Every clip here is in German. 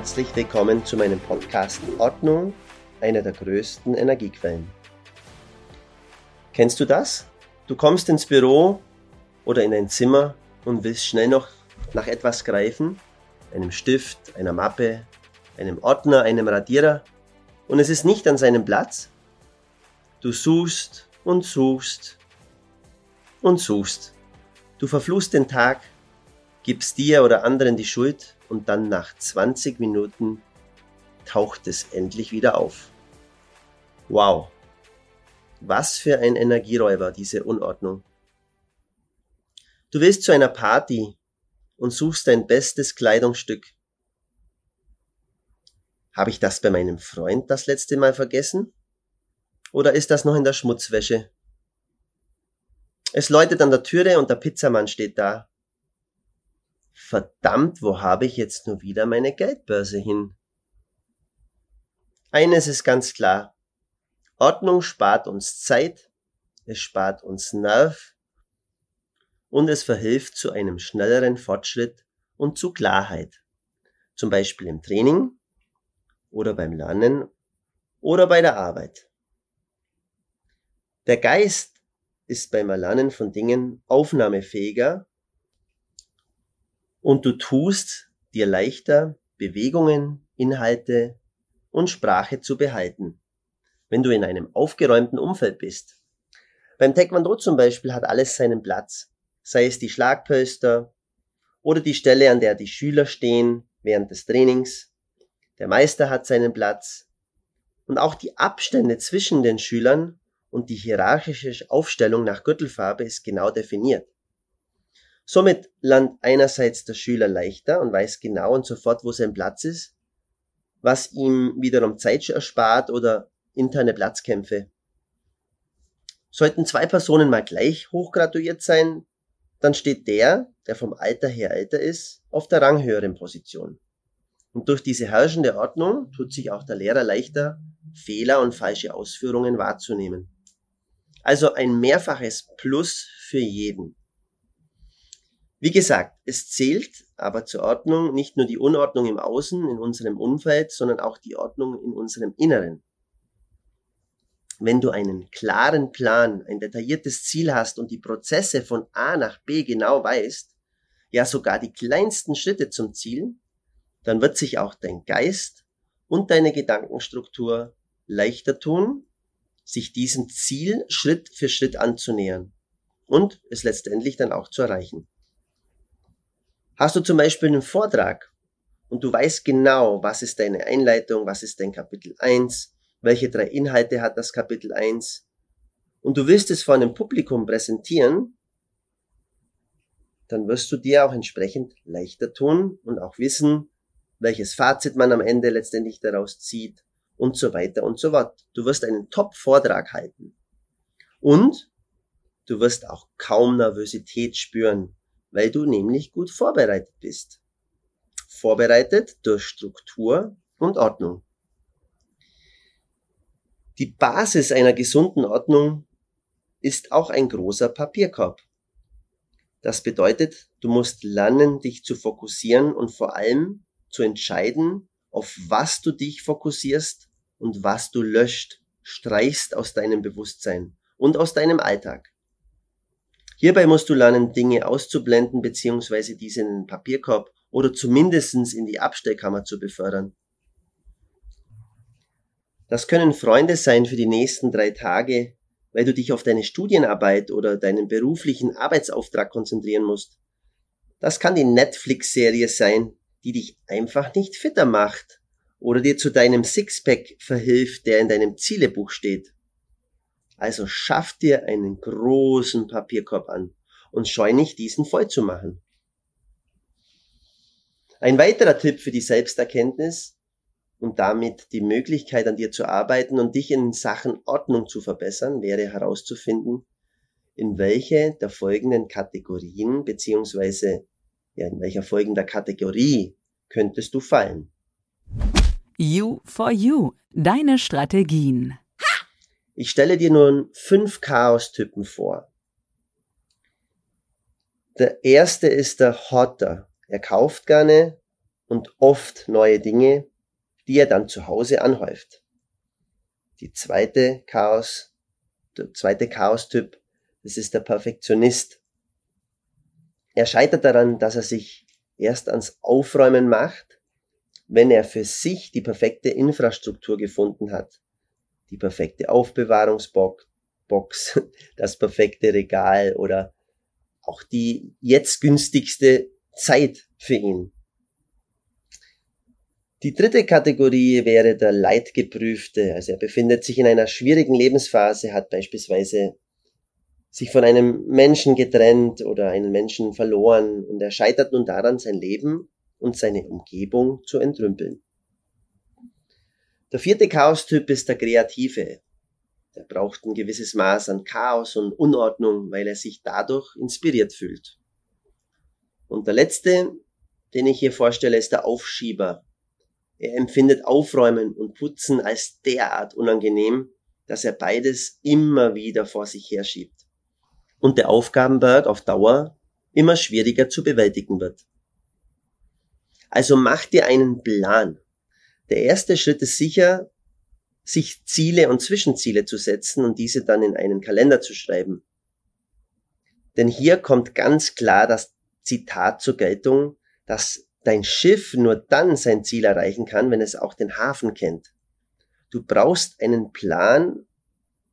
Herzlich willkommen zu meinem Podcast Ordnung, einer der größten Energiequellen. Kennst du das? Du kommst ins Büro oder in ein Zimmer und willst schnell noch nach etwas greifen, einem Stift, einer Mappe, einem Ordner, einem Radierer, und es ist nicht an seinem Platz. Du suchst und suchst und suchst. Du verfluchst den Tag, gibst dir oder anderen die Schuld und dann nach 20 Minuten taucht es endlich wieder auf. Wow. Was für ein Energieräuber, diese Unordnung. Du willst zu einer Party und suchst dein bestes Kleidungsstück. Habe ich das bei meinem Freund das letzte Mal vergessen? Oder ist das noch in der Schmutzwäsche? Es läutet an der Türe und der Pizzamann steht da. Verdammt, wo habe ich jetzt nur wieder meine Geldbörse hin? Eines ist ganz klar. Ordnung spart uns Zeit, es spart uns Nerv und es verhilft zu einem schnelleren Fortschritt und zu Klarheit. Zum Beispiel im Training oder beim Lernen oder bei der Arbeit. Der Geist ist beim Erlernen von Dingen aufnahmefähiger und du tust dir leichter, Bewegungen, Inhalte und Sprache zu behalten, wenn du in einem aufgeräumten Umfeld bist. Beim Taekwondo zum Beispiel hat alles seinen Platz, sei es die Schlagpölster oder die Stelle, an der die Schüler stehen während des Trainings. Der Meister hat seinen Platz und auch die Abstände zwischen den Schülern und die hierarchische Aufstellung nach Gürtelfarbe ist genau definiert. Somit lernt einerseits der Schüler leichter und weiß genau und sofort, wo sein Platz ist, was ihm wiederum Zeit erspart oder interne Platzkämpfe. Sollten zwei Personen mal gleich hochgraduiert sein, dann steht der, der vom Alter her älter ist, auf der ranghöheren Position. Und durch diese herrschende Ordnung tut sich auch der Lehrer leichter, Fehler und falsche Ausführungen wahrzunehmen. Also ein mehrfaches Plus für jeden. Wie gesagt, es zählt aber zur Ordnung nicht nur die Unordnung im Außen, in unserem Umfeld, sondern auch die Ordnung in unserem Inneren. Wenn du einen klaren Plan, ein detailliertes Ziel hast und die Prozesse von A nach B genau weißt, ja sogar die kleinsten Schritte zum Ziel, dann wird sich auch dein Geist und deine Gedankenstruktur leichter tun, sich diesem Ziel Schritt für Schritt anzunähern und es letztendlich dann auch zu erreichen. Hast du zum Beispiel einen Vortrag und du weißt genau, was ist deine Einleitung, was ist dein Kapitel 1, welche drei Inhalte hat das Kapitel 1 und du willst es vor einem Publikum präsentieren, dann wirst du dir auch entsprechend leichter tun und auch wissen, welches Fazit man am Ende letztendlich daraus zieht und so weiter und so fort. Du wirst einen Top-Vortrag halten. Und du wirst auch kaum Nervosität spüren, weil du nämlich gut vorbereitet bist. Vorbereitet durch Struktur und Ordnung. Die Basis einer gesunden Ordnung ist auch ein großer Papierkorb. Das bedeutet, du musst lernen, dich zu fokussieren und vor allem zu entscheiden, auf was du dich fokussierst und was du löscht, streichst aus deinem Bewusstsein und aus deinem Alltag. Hierbei musst du lernen, Dinge auszublenden bzw. diese in den Papierkorb oder zumindestens in die Abstellkammer zu befördern. Das können Freunde sein für die nächsten drei Tage, weil du dich auf deine Studienarbeit oder deinen beruflichen Arbeitsauftrag konzentrieren musst. Das kann die Netflix-Serie sein, die dich einfach nicht fitter macht oder dir zu deinem Sixpack verhilft, der in deinem Zielebuch steht. Also schaff dir einen großen Papierkorb an und scheu nicht, diesen voll zu machen. Ein weiterer Tipp für die Selbsterkenntnis und damit die Möglichkeit an dir zu arbeiten und dich in Sachen Ordnung zu verbessern, wäre herauszufinden, in welche der folgenden Kategorien beziehungsweise ja, in welcher folgender Kategorie könntest du fallen. You for You, deine Strategien. Ich stelle dir nun fünf Chaos-Typen vor. Der erste ist der Hotter. Er kauft gerne und oft neue Dinge, die er dann zu Hause anhäuft. Die zweite Chaos, der zweite Chaos-Typ, das ist der Perfektionist. Er scheitert daran, dass er sich erst ans Aufräumen macht, wenn er für sich die perfekte Infrastruktur gefunden hat. Die perfekte Aufbewahrungsbox, das perfekte Regal oder auch die jetzt günstigste Zeit für ihn. Die dritte Kategorie wäre der Leidgeprüfte. Also er befindet sich in einer schwierigen Lebensphase, hat beispielsweise sich von einem Menschen getrennt oder einen Menschen verloren und er scheitert nun daran, sein Leben und seine Umgebung zu entrümpeln. Der vierte Chaos-Typ ist der Kreative. Der braucht ein gewisses Maß an Chaos und Unordnung, weil er sich dadurch inspiriert fühlt. Und der letzte, den ich hier vorstelle, ist der Aufschieber. Er empfindet Aufräumen und Putzen als derart unangenehm, dass er beides immer wieder vor sich herschiebt und der Aufgabenberg auf Dauer immer schwieriger zu bewältigen wird. Also mach dir einen Plan. Der erste Schritt ist sicher, sich Ziele und Zwischenziele zu setzen und diese dann in einen Kalender zu schreiben. Denn hier kommt ganz klar das Zitat zur Geltung, dass dein Schiff nur dann sein Ziel erreichen kann, wenn es auch den Hafen kennt. Du brauchst einen Plan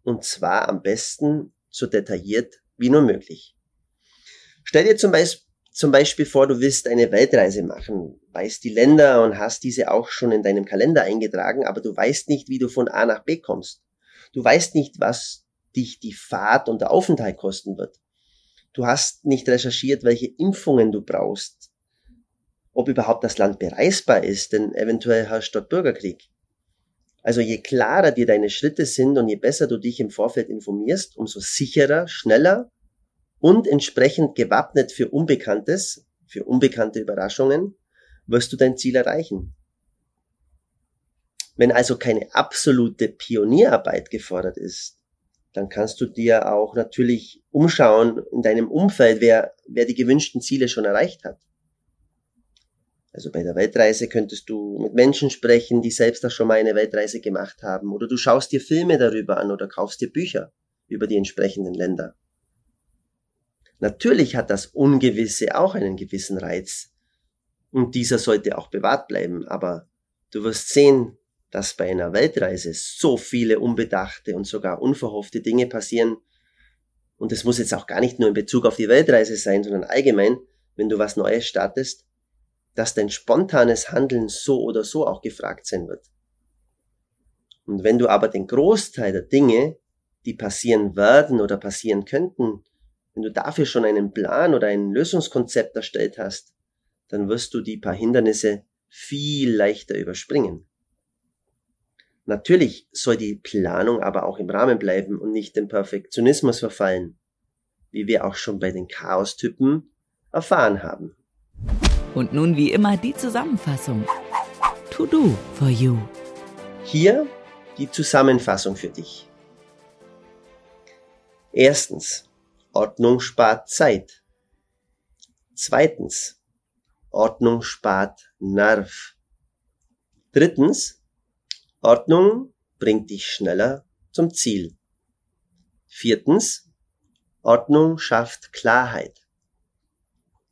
und zwar am besten so detailliert wie nur möglich. Stell dir zum Beispiel, zum Beispiel vor, du willst eine Weltreise machen, weißt die Länder und hast diese auch schon in deinem Kalender eingetragen, aber du weißt nicht, wie du von A nach B kommst. Du weißt nicht, was dich die Fahrt und der Aufenthalt kosten wird. Du hast nicht recherchiert, welche Impfungen du brauchst, ob überhaupt das Land bereisbar ist, denn eventuell herrscht dort Bürgerkrieg. Also je klarer dir deine Schritte sind und je besser du dich im Vorfeld informierst, umso sicherer, schneller und entsprechend gewappnet für Unbekanntes, für unbekannte Überraschungen, wirst du dein Ziel erreichen. Wenn also keine absolute Pionierarbeit gefordert ist, dann kannst du dir auch natürlich umschauen in deinem Umfeld, wer, wer die gewünschten Ziele schon erreicht hat. Also bei der Weltreise könntest du mit Menschen sprechen, die selbst auch schon mal eine Weltreise gemacht haben. Oder du schaust dir Filme darüber an oder kaufst dir Bücher über die entsprechenden Länder. Natürlich hat das Ungewisse auch einen gewissen Reiz. Und dieser sollte auch bewahrt bleiben. Aber du wirst sehen, dass bei einer Weltreise so viele unbedachte und sogar unverhoffte Dinge passieren. Und es muss jetzt auch gar nicht nur in Bezug auf die Weltreise sein, sondern allgemein, wenn du was Neues startest, dass dein spontanes Handeln so oder so auch gefragt sein wird. Und wenn du aber den Großteil der Dinge, die passieren werden oder passieren könnten, wenn du dafür schon einen Plan oder ein Lösungskonzept erstellt hast, dann wirst du die paar Hindernisse viel leichter überspringen. Natürlich soll die Planung aber auch im Rahmen bleiben und nicht dem Perfektionismus verfallen, wie wir auch schon bei den Chaos-Typen erfahren haben. Und nun wie immer die Zusammenfassung. To do for you. Hier die Zusammenfassung für dich. Erstens, Ordnung spart Zeit. Zweitens, Ordnung spart Nerv. Drittens, Ordnung bringt dich schneller zum Ziel. Viertens, Ordnung schafft Klarheit.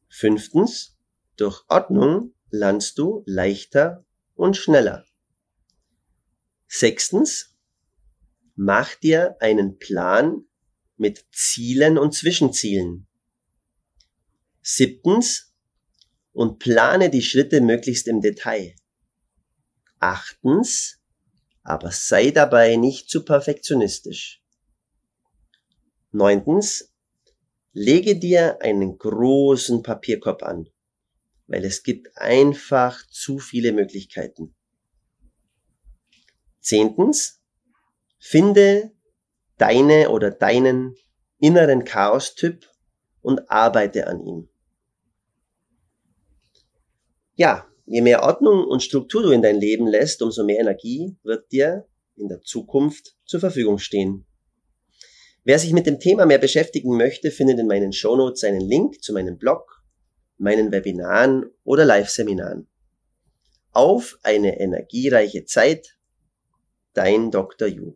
Fünftens, durch Ordnung lernst du leichter und schneller. Sechstens, mach dir einen Plan mit Zielen und Zwischenzielen. Siebtens, und plane die Schritte möglichst im Detail. Achtens, aber sei dabei nicht zu perfektionistisch. Neuntens, lege dir einen großen Papierkorb an weil es gibt einfach zu viele Möglichkeiten. Zehntens, finde deine oder deinen inneren Chaos-Typ und arbeite an ihm. Ja, je mehr Ordnung und Struktur du in dein Leben lässt, umso mehr Energie wird dir in der Zukunft zur Verfügung stehen. Wer sich mit dem Thema mehr beschäftigen möchte, findet in meinen Shownotes einen Link zu meinem Blog, meinen Webinaren oder Live-Seminaren. Auf eine energiereiche Zeit, dein Dr. Yu.